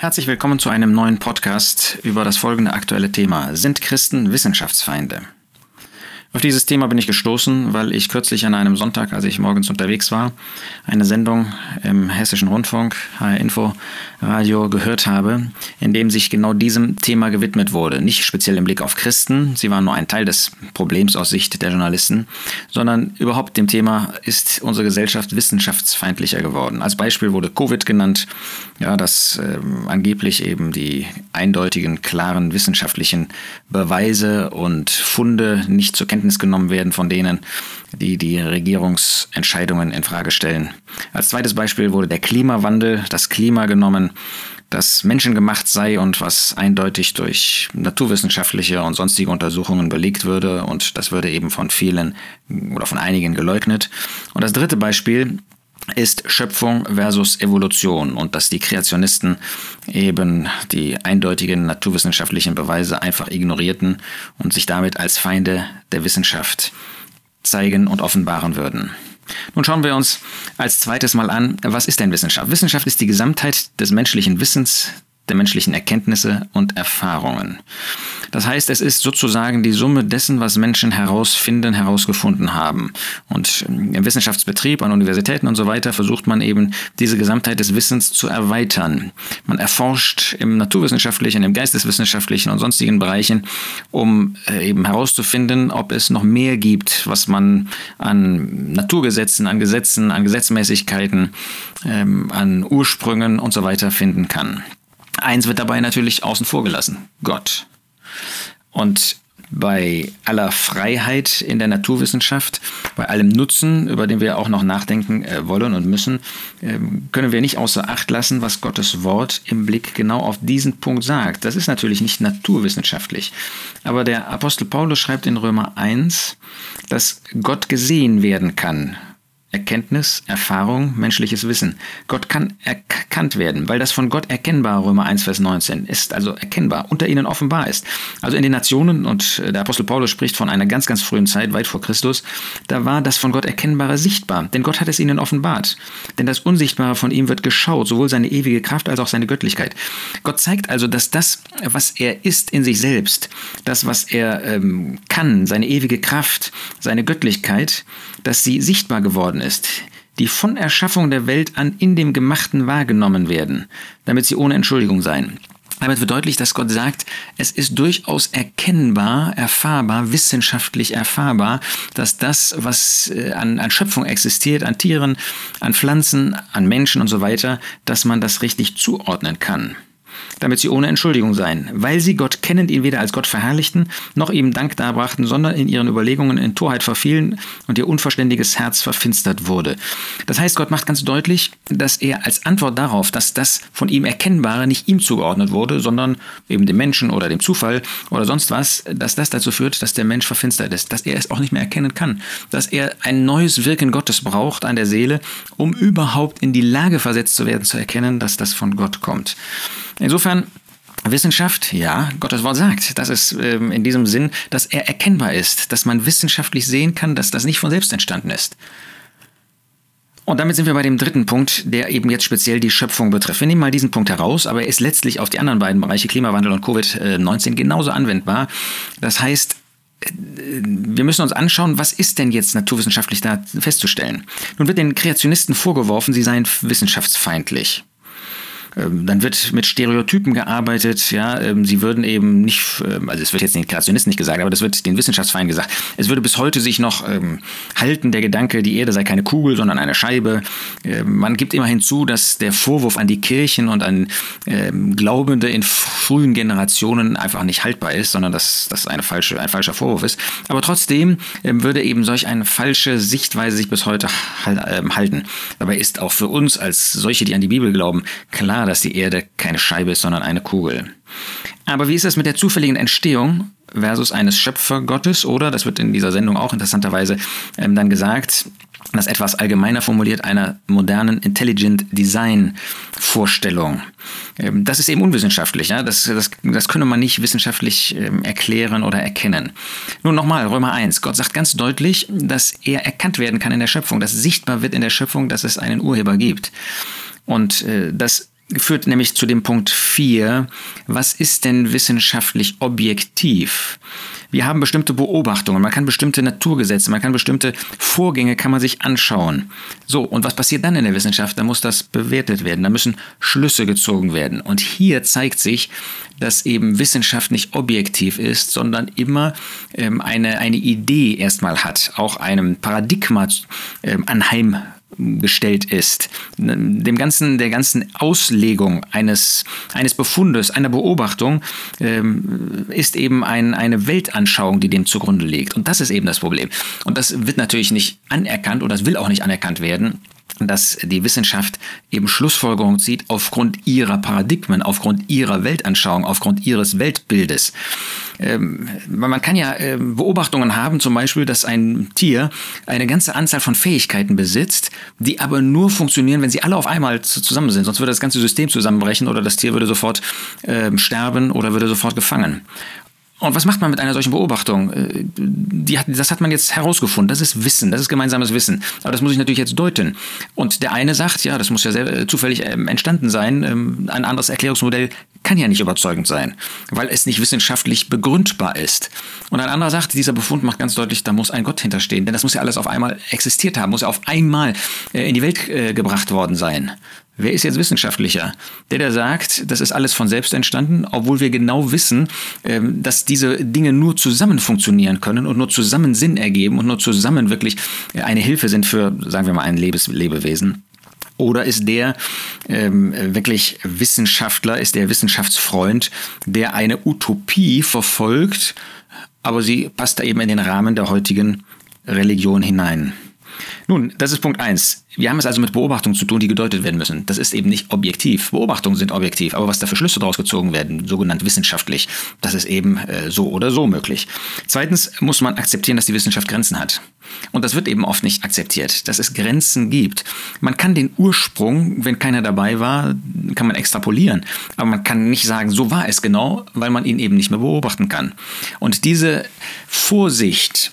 Herzlich willkommen zu einem neuen Podcast über das folgende aktuelle Thema. Sind Christen Wissenschaftsfeinde? Auf dieses Thema bin ich gestoßen, weil ich kürzlich an einem Sonntag, als ich morgens unterwegs war, eine Sendung im Hessischen Rundfunk, HR Info Radio gehört habe, in dem sich genau diesem Thema gewidmet wurde. Nicht speziell im Blick auf Christen, sie waren nur ein Teil des Problems aus Sicht der Journalisten, sondern überhaupt dem Thema, ist unsere Gesellschaft wissenschaftsfeindlicher geworden. Als Beispiel wurde Covid genannt, ja, dass äh, angeblich eben die eindeutigen, klaren wissenschaftlichen Beweise und Funde nicht zur Kenntnis Kenntnis genommen werden von denen, die die Regierungsentscheidungen in Frage stellen. Als zweites Beispiel wurde der Klimawandel, das Klima genommen, das menschengemacht sei und was eindeutig durch naturwissenschaftliche und sonstige Untersuchungen belegt würde und das würde eben von vielen oder von einigen geleugnet. Und das dritte Beispiel ist Schöpfung versus Evolution und dass die Kreationisten eben die eindeutigen naturwissenschaftlichen Beweise einfach ignorierten und sich damit als Feinde der Wissenschaft zeigen und offenbaren würden. Nun schauen wir uns als zweites mal an, was ist denn Wissenschaft? Wissenschaft ist die Gesamtheit des menschlichen Wissens, der menschlichen Erkenntnisse und Erfahrungen. Das heißt, es ist sozusagen die Summe dessen, was Menschen herausfinden, herausgefunden haben. Und im Wissenschaftsbetrieb, an Universitäten und so weiter versucht man eben diese Gesamtheit des Wissens zu erweitern. Man erforscht im naturwissenschaftlichen, im geisteswissenschaftlichen und sonstigen Bereichen, um äh, eben herauszufinden, ob es noch mehr gibt, was man an Naturgesetzen, an Gesetzen, an Gesetzmäßigkeiten, ähm, an Ursprüngen und so weiter finden kann. Eins wird dabei natürlich außen vor gelassen, Gott. Und bei aller Freiheit in der Naturwissenschaft, bei allem Nutzen, über den wir auch noch nachdenken äh, wollen und müssen, äh, können wir nicht außer Acht lassen, was Gottes Wort im Blick genau auf diesen Punkt sagt. Das ist natürlich nicht naturwissenschaftlich. Aber der Apostel Paulus schreibt in Römer 1, dass Gott gesehen werden kann Erkenntnis, Erfahrung, menschliches Wissen. Gott kann erkannt werden, weil das von Gott erkennbar, Römer 1, Vers 19, ist, also erkennbar, unter ihnen offenbar ist. Also in den Nationen, und der Apostel Paulus spricht von einer ganz, ganz frühen Zeit, weit vor Christus, da war das von Gott Erkennbare sichtbar, denn Gott hat es ihnen offenbart. Denn das Unsichtbare von ihm wird geschaut, sowohl seine ewige Kraft als auch seine Göttlichkeit. Gott zeigt also, dass das, was er ist in sich selbst, das, was er ähm, kann, seine ewige Kraft, seine Göttlichkeit, dass sie sichtbar geworden ist, die von Erschaffung der Welt an in dem Gemachten wahrgenommen werden, damit sie ohne Entschuldigung seien. Damit wird deutlich, dass Gott sagt, es ist durchaus erkennbar, erfahrbar, wissenschaftlich erfahrbar, dass das, was äh, an, an Schöpfung existiert, an Tieren, an Pflanzen, an Menschen und so weiter, dass man das richtig zuordnen kann damit sie ohne Entschuldigung seien, weil sie Gott kennend ihn weder als Gott verherrlichten, noch ihm Dank darbrachten, sondern in ihren Überlegungen in Torheit verfielen und ihr unverständiges Herz verfinstert wurde. Das heißt, Gott macht ganz deutlich, dass er als Antwort darauf, dass das von ihm Erkennbare nicht ihm zugeordnet wurde, sondern eben dem Menschen oder dem Zufall oder sonst was, dass das dazu führt, dass der Mensch verfinstert ist, dass er es auch nicht mehr erkennen kann, dass er ein neues Wirken Gottes braucht an der Seele, um überhaupt in die Lage versetzt zu werden, zu erkennen, dass das von Gott kommt. Insofern Wissenschaft, ja, Gottes Wort sagt, dass es ähm, in diesem Sinn, dass er erkennbar ist, dass man wissenschaftlich sehen kann, dass das nicht von selbst entstanden ist. Und damit sind wir bei dem dritten Punkt, der eben jetzt speziell die Schöpfung betrifft. Wir nehmen mal diesen Punkt heraus, aber er ist letztlich auf die anderen beiden Bereiche Klimawandel und Covid-19 genauso anwendbar. Das heißt, äh, wir müssen uns anschauen, was ist denn jetzt naturwissenschaftlich da festzustellen. Nun wird den Kreationisten vorgeworfen, sie seien wissenschaftsfeindlich. Ähm, dann wird mit Stereotypen gearbeitet, ja, ähm, sie würden eben nicht, ähm, also es wird jetzt den Kreationisten nicht gesagt, aber das wird den Wissenschaftsfeinden gesagt. Es würde bis heute sich noch halten, der Gedanke, die Erde sei keine Kugel, sondern eine Scheibe. Man gibt immer hinzu, dass der Vorwurf an die Kirchen und an Glaubende in frühen Generationen einfach nicht haltbar ist, sondern dass das eine falsche, ein falscher Vorwurf ist. Aber trotzdem würde eben solch eine falsche Sichtweise sich bis heute halten. Dabei ist auch für uns als solche, die an die Bibel glauben, klar, klar, dass die Erde keine Scheibe ist, sondern eine Kugel. Aber wie ist es mit der zufälligen Entstehung versus eines Schöpfergottes? Oder, das wird in dieser Sendung auch interessanterweise ähm, dann gesagt, das etwas allgemeiner formuliert einer modernen Intelligent Design Vorstellung. Ähm, das ist eben unwissenschaftlich. Ja? Das, das, das könne man nicht wissenschaftlich ähm, erklären oder erkennen. Nun nochmal, Römer 1. Gott sagt ganz deutlich, dass er erkannt werden kann in der Schöpfung, dass sichtbar wird in der Schöpfung, dass es einen Urheber gibt. Und äh, das führt nämlich zu dem Punkt 4. Was ist denn wissenschaftlich objektiv? Wir haben bestimmte Beobachtungen, man kann bestimmte Naturgesetze, man kann bestimmte Vorgänge kann man sich anschauen. So, und was passiert dann in der Wissenschaft? Da muss das bewertet werden, da müssen Schlüsse gezogen werden. Und hier zeigt sich, dass eben Wissenschaft nicht objektiv ist, sondern immer ähm, eine, eine Idee erstmal hat, auch einem Paradigma ähm, anheim gestellt ist, dem ganzen, der ganzen Auslegung eines, eines Befundes, einer Beobachtung, ähm, ist eben ein, eine Weltanschauung, die dem zugrunde liegt. Und das ist eben das Problem. Und das wird natürlich nicht anerkannt oder das will auch nicht anerkannt werden dass die Wissenschaft eben Schlussfolgerungen zieht aufgrund ihrer Paradigmen, aufgrund ihrer Weltanschauung, aufgrund ihres Weltbildes. Ähm, man kann ja äh, Beobachtungen haben, zum Beispiel, dass ein Tier eine ganze Anzahl von Fähigkeiten besitzt, die aber nur funktionieren, wenn sie alle auf einmal zusammen sind. Sonst würde das ganze System zusammenbrechen oder das Tier würde sofort äh, sterben oder würde sofort gefangen. Und was macht man mit einer solchen Beobachtung? Äh, hat, das hat man jetzt herausgefunden. Das ist Wissen, das ist gemeinsames Wissen. Aber das muss ich natürlich jetzt deuten. Und der eine sagt, ja, das muss ja sehr äh, zufällig ähm, entstanden sein. Ähm, ein anderes Erklärungsmodell kann ja nicht überzeugend sein, weil es nicht wissenschaftlich begründbar ist. Und ein anderer sagt, dieser Befund macht ganz deutlich, da muss ein Gott hinterstehen. Denn das muss ja alles auf einmal existiert haben, muss ja auf einmal äh, in die Welt gebracht worden sein. Wer ist jetzt wissenschaftlicher? Der, der sagt, das ist alles von selbst entstanden, obwohl wir genau wissen, ähm, dass diese Dinge nur zusammen funktionieren können und nur zusammen Sinn ergeben und nur zusammen wirklich äh, eine Hilfe sind für, sagen wir mal, ein Lebes Lebewesen. Oder ist der ähm, wirklich Wissenschaftler, ist der Wissenschaftsfreund, der eine Utopie verfolgt, aber sie passt da eben in den Rahmen der heutigen Religion hinein? Nun, das ist Punkt 1. Wir haben es also mit Beobachtungen zu tun, die gedeutet werden müssen. Das ist eben nicht objektiv. Beobachtungen sind objektiv, aber was da für Schlüsse daraus gezogen werden, sogenannt wissenschaftlich, das ist eben äh, so oder so möglich. Zweitens muss man akzeptieren, dass die Wissenschaft Grenzen hat. Und das wird eben oft nicht akzeptiert, dass es Grenzen gibt. Man kann den Ursprung, wenn keiner dabei war, kann man extrapolieren. Aber man kann nicht sagen, so war es genau, weil man ihn eben nicht mehr beobachten kann. Und diese Vorsicht,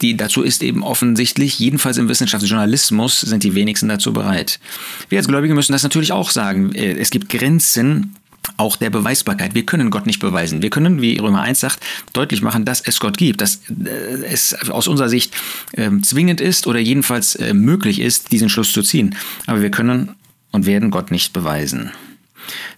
die dazu ist eben offensichtlich, jedenfalls im Wissenschaftsjournalismus sind die wenigsten dazu bereit. Wir als Gläubige müssen das natürlich auch sagen. Äh, es gibt Grenzen auch der Beweisbarkeit. Wir können Gott nicht beweisen. Wir können, wie Römer 1 sagt, deutlich machen, dass es Gott gibt, dass äh, es aus unserer Sicht äh, zwingend ist oder jedenfalls äh, möglich ist, diesen Schluss zu ziehen. Aber wir können und werden Gott nicht beweisen.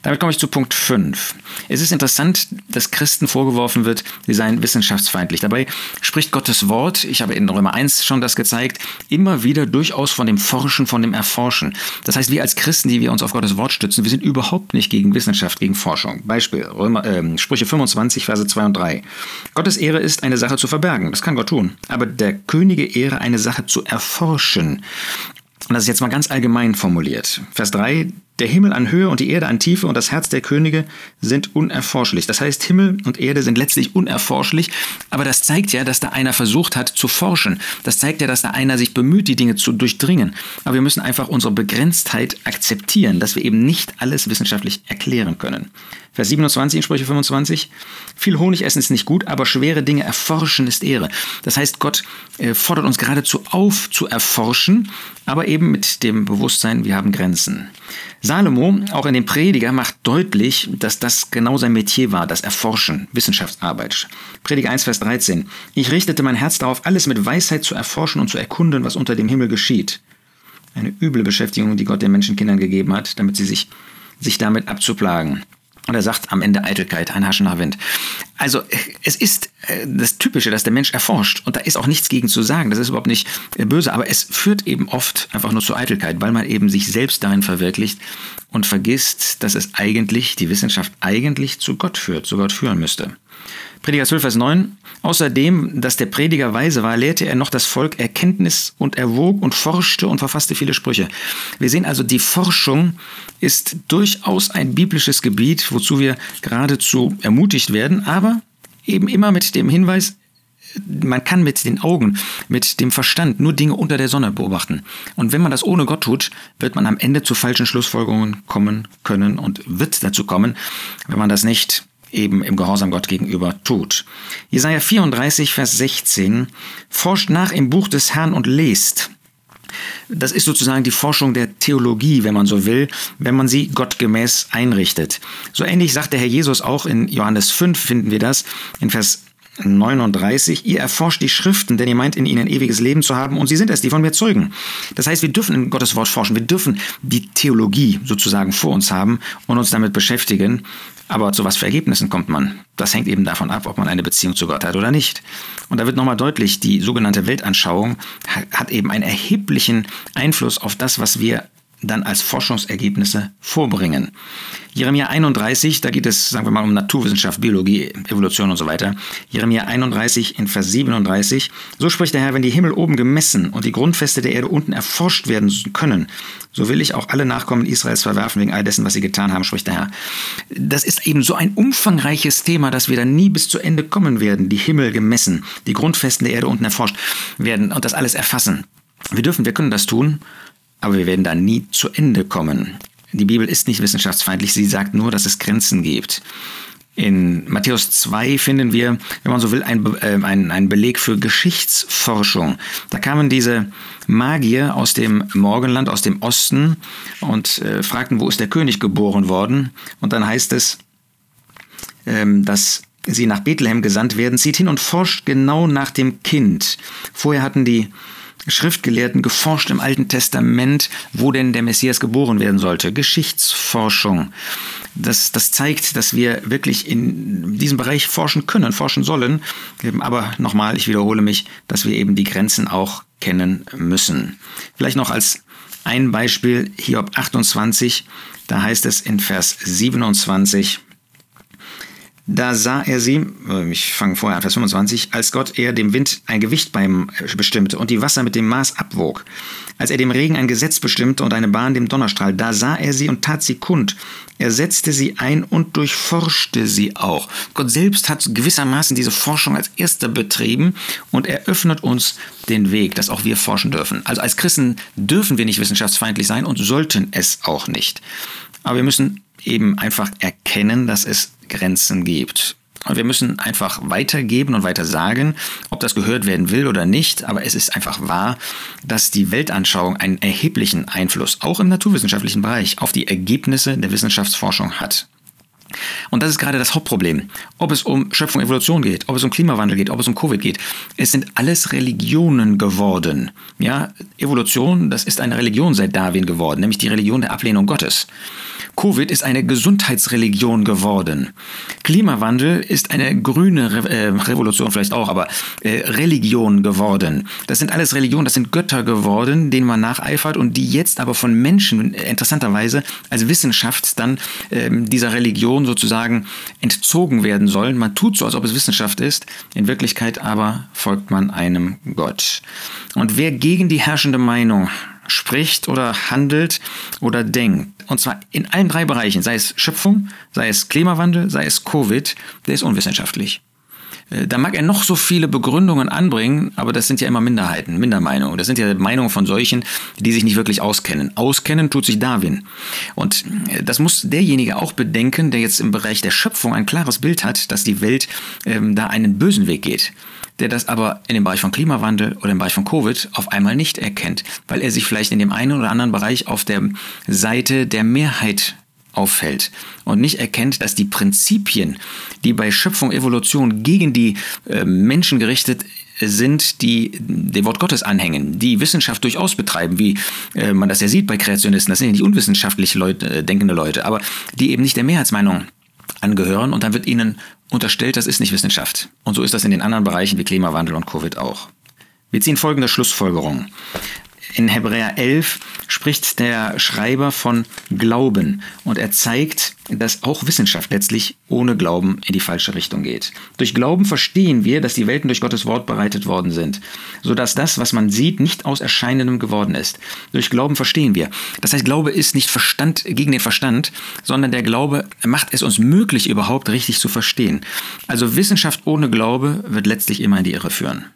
Damit komme ich zu Punkt 5. Es ist interessant, dass Christen vorgeworfen wird, sie seien wissenschaftsfeindlich. Dabei spricht Gottes Wort, ich habe in Römer 1 schon das gezeigt, immer wieder durchaus von dem Forschen, von dem Erforschen. Das heißt, wir als Christen, die wir uns auf Gottes Wort stützen, wir sind überhaupt nicht gegen Wissenschaft, gegen Forschung. Beispiel, Römer, äh, Sprüche 25, Verse 2 und 3. Gottes Ehre ist, eine Sache zu verbergen. Das kann Gott tun. Aber der Könige Ehre, eine Sache zu erforschen. Und das ist jetzt mal ganz allgemein formuliert. Vers 3, der Himmel an Höhe und die Erde an Tiefe und das Herz der Könige sind unerforschlich. Das heißt, Himmel und Erde sind letztlich unerforschlich, aber das zeigt ja, dass da einer versucht hat zu forschen. Das zeigt ja, dass da einer sich bemüht, die Dinge zu durchdringen. Aber wir müssen einfach unsere Begrenztheit akzeptieren, dass wir eben nicht alles wissenschaftlich erklären können. Vers 27 in Sprüche 25. Viel Honig essen ist nicht gut, aber schwere Dinge erforschen ist Ehre. Das heißt, Gott äh, fordert uns geradezu auf zu erforschen, aber eben mit dem Bewusstsein, wir haben Grenzen. Salomo, auch in dem Prediger, macht deutlich, dass das genau sein Metier war, das Erforschen, Wissenschaftsarbeit. Prediger 1, Vers 13. Ich richtete mein Herz darauf, alles mit Weisheit zu erforschen und zu erkunden, was unter dem Himmel geschieht. Eine üble Beschäftigung, die Gott den Menschenkindern gegeben hat, damit sie sich, sich damit abzuplagen. Und er sagt am Ende Eitelkeit, ein Haschen nach Wind. Also es ist äh, das Typische, dass der Mensch erforscht. Und da ist auch nichts gegen zu sagen. Das ist überhaupt nicht äh, böse. Aber es führt eben oft einfach nur zu Eitelkeit, weil man eben sich selbst darin verwirklicht und vergisst, dass es eigentlich, die Wissenschaft eigentlich zu Gott führt, zu Gott führen müsste. Prediger 12, Vers 9. Außerdem, dass der Prediger weise war, lehrte er noch das Volk Erkenntnis und erwog und forschte und verfasste viele Sprüche. Wir sehen also, die Forschung ist durchaus ein biblisches Gebiet, wozu wir geradezu ermutigt werden, aber eben immer mit dem Hinweis, man kann mit den Augen, mit dem Verstand nur Dinge unter der Sonne beobachten. Und wenn man das ohne Gott tut, wird man am Ende zu falschen Schlussfolgerungen kommen können und wird dazu kommen, wenn man das nicht eben im Gehorsam Gott gegenüber tut. Jesaja 34, Vers 16, forscht nach im Buch des Herrn und lest. Das ist sozusagen die Forschung der Theologie, wenn man so will, wenn man sie gottgemäß einrichtet. So ähnlich sagt der Herr Jesus auch in Johannes 5, finden wir das, in Vers 39, ihr erforscht die Schriften, denn ihr meint in ihnen ewiges Leben zu haben und sie sind es, die von mir zeugen. Das heißt, wir dürfen in Gottes Wort forschen, wir dürfen die Theologie sozusagen vor uns haben und uns damit beschäftigen. Aber zu was für Ergebnissen kommt man? Das hängt eben davon ab, ob man eine Beziehung zu Gott hat oder nicht. Und da wird nochmal deutlich, die sogenannte Weltanschauung hat eben einen erheblichen Einfluss auf das, was wir dann als Forschungsergebnisse vorbringen. Jeremia 31, da geht es, sagen wir mal, um Naturwissenschaft, Biologie, Evolution und so weiter. Jeremia 31 in Vers 37. So spricht der Herr, wenn die Himmel oben gemessen und die Grundfeste der Erde unten erforscht werden können, so will ich auch alle Nachkommen Israels verwerfen wegen all dessen, was sie getan haben, spricht der Herr. Das ist eben so ein umfangreiches Thema, dass wir da nie bis zu Ende kommen werden. Die Himmel gemessen, die Grundfesten der Erde unten erforscht werden und das alles erfassen. Wir dürfen, wir können das tun, aber wir werden da nie zu Ende kommen. Die Bibel ist nicht wissenschaftsfeindlich, sie sagt nur, dass es Grenzen gibt. In Matthäus 2 finden wir, wenn man so will, einen ein, ein Beleg für Geschichtsforschung. Da kamen diese Magier aus dem Morgenland, aus dem Osten und äh, fragten, wo ist der König geboren worden? Und dann heißt es, ähm, dass sie nach Bethlehem gesandt werden, zieht hin und forscht genau nach dem Kind. Vorher hatten die Schriftgelehrten geforscht im Alten Testament, wo denn der Messias geboren werden sollte. Geschichtsforschung. Das, das zeigt, dass wir wirklich in diesem Bereich forschen können, forschen sollen. Aber nochmal, ich wiederhole mich, dass wir eben die Grenzen auch kennen müssen. Vielleicht noch als ein Beispiel, Hiob 28, da heißt es in Vers 27, da sah er sie, äh, ich fange vorher an, Vers 25, als Gott er dem Wind ein Gewicht beim äh, bestimmte und die Wasser mit dem Maß abwog. Als er dem Regen ein Gesetz bestimmte und eine Bahn dem Donnerstrahl, da sah er sie und tat sie kund. Er setzte sie ein und durchforschte sie auch. Gott selbst hat gewissermaßen diese Forschung als erster betrieben und eröffnet uns den Weg, dass auch wir forschen dürfen. Also als Christen dürfen wir nicht wissenschaftsfeindlich sein und sollten es auch nicht. Aber wir müssen eben einfach erkennen, dass es Grenzen gibt. Und wir müssen einfach weitergeben und weiter sagen, ob das gehört werden will oder nicht. Aber es ist einfach wahr, dass die Weltanschauung einen erheblichen Einfluss, auch im naturwissenschaftlichen Bereich, auf die Ergebnisse der Wissenschaftsforschung hat. Und das ist gerade das Hauptproblem. Ob es um Schöpfung, Evolution geht, ob es um Klimawandel geht, ob es um Covid geht. Es sind alles Religionen geworden. Ja, Evolution, das ist eine Religion seit Darwin geworden, nämlich die Religion der Ablehnung Gottes. Covid ist eine Gesundheitsreligion geworden. Klimawandel ist eine grüne Re äh, Revolution vielleicht auch, aber äh, Religion geworden. Das sind alles Religionen, das sind Götter geworden, denen man nacheifert und die jetzt aber von Menschen äh, interessanterweise als Wissenschaft dann äh, dieser Religion sozusagen entzogen werden sollen. Man tut so, als ob es Wissenschaft ist, in Wirklichkeit aber folgt man einem Gott. Und wer gegen die herrschende Meinung spricht oder handelt oder denkt, und zwar in allen drei Bereichen, sei es Schöpfung, sei es Klimawandel, sei es Covid, der ist unwissenschaftlich. Äh, da mag er noch so viele Begründungen anbringen, aber das sind ja immer Minderheiten, Mindermeinungen. Das sind ja Meinungen von solchen, die sich nicht wirklich auskennen. Auskennen tut sich Darwin. Und äh, das muss derjenige auch bedenken, der jetzt im Bereich der Schöpfung ein klares Bild hat, dass die Welt ähm, da einen bösen Weg geht der das aber in dem Bereich von Klimawandel oder im Bereich von Covid auf einmal nicht erkennt, weil er sich vielleicht in dem einen oder anderen Bereich auf der Seite der Mehrheit auffällt und nicht erkennt, dass die Prinzipien, die bei Schöpfung, Evolution gegen die äh, Menschen gerichtet sind, die dem Wort Gottes anhängen, die Wissenschaft durchaus betreiben, wie äh, man das ja sieht bei Kreationisten. Das sind ja nicht unwissenschaftlich Leute, äh, denkende Leute, aber die eben nicht der Mehrheitsmeinung angehören und dann wird ihnen unterstellt, das ist nicht Wissenschaft. Und so ist das in den anderen Bereichen wie Klimawandel und Covid auch. Wir ziehen folgende Schlussfolgerung. In Hebräer 11 spricht der Schreiber von Glauben und er zeigt, dass auch Wissenschaft letztlich ohne Glauben in die falsche Richtung geht. Durch Glauben verstehen wir, dass die Welten durch Gottes Wort bereitet worden sind, sodass das, was man sieht, nicht aus Erscheinendem geworden ist. Durch Glauben verstehen wir. Das heißt, Glaube ist nicht Verstand gegen den Verstand, sondern der Glaube macht es uns möglich, überhaupt richtig zu verstehen. Also Wissenschaft ohne Glaube wird letztlich immer in die Irre führen.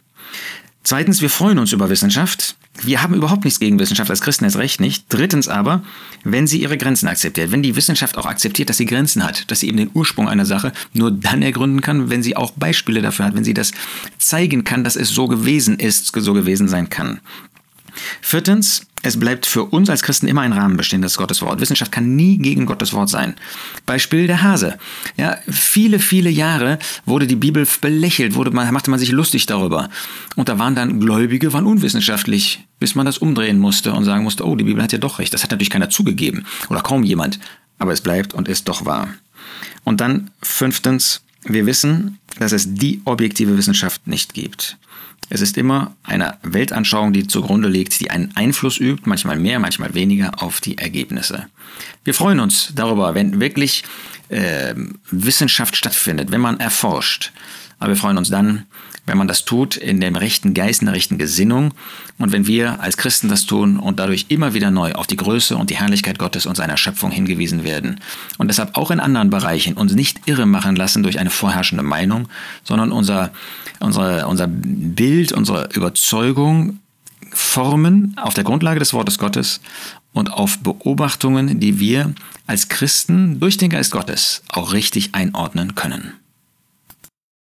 Zweitens, wir freuen uns über Wissenschaft. Wir haben überhaupt nichts gegen Wissenschaft, als Christen erst recht nicht. Drittens aber, wenn sie ihre Grenzen akzeptiert, wenn die Wissenschaft auch akzeptiert, dass sie Grenzen hat, dass sie eben den Ursprung einer Sache nur dann ergründen kann, wenn sie auch Beispiele dafür hat, wenn sie das zeigen kann, dass es so gewesen ist, so gewesen sein kann. Viertens, es bleibt für uns als Christen immer ein Rahmen bestehen, das Gottes Wort. Wissenschaft kann nie gegen Gottes Wort sein. Beispiel der Hase. Ja, viele, viele Jahre wurde die Bibel belächelt, wurde, machte man sich lustig darüber. Und da waren dann Gläubige, waren unwissenschaftlich, bis man das umdrehen musste und sagen musste, oh, die Bibel hat ja doch recht. Das hat natürlich keiner zugegeben oder kaum jemand. Aber es bleibt und ist doch wahr. Und dann fünftens, wir wissen, dass es die objektive Wissenschaft nicht gibt. Es ist immer eine Weltanschauung, die zugrunde liegt, die einen Einfluss übt, manchmal mehr, manchmal weniger, auf die Ergebnisse. Wir freuen uns darüber, wenn wirklich äh, Wissenschaft stattfindet, wenn man erforscht. Aber wir freuen uns dann, wenn man das tut in dem rechten Geist, in der rechten Gesinnung und wenn wir als Christen das tun und dadurch immer wieder neu auf die Größe und die Herrlichkeit Gottes und seiner Schöpfung hingewiesen werden und deshalb auch in anderen Bereichen uns nicht irre machen lassen durch eine vorherrschende Meinung, sondern unser, unsere, unser Bild, unsere Überzeugung formen auf der Grundlage des Wortes Gottes und auf Beobachtungen, die wir als Christen durch den Geist Gottes auch richtig einordnen können.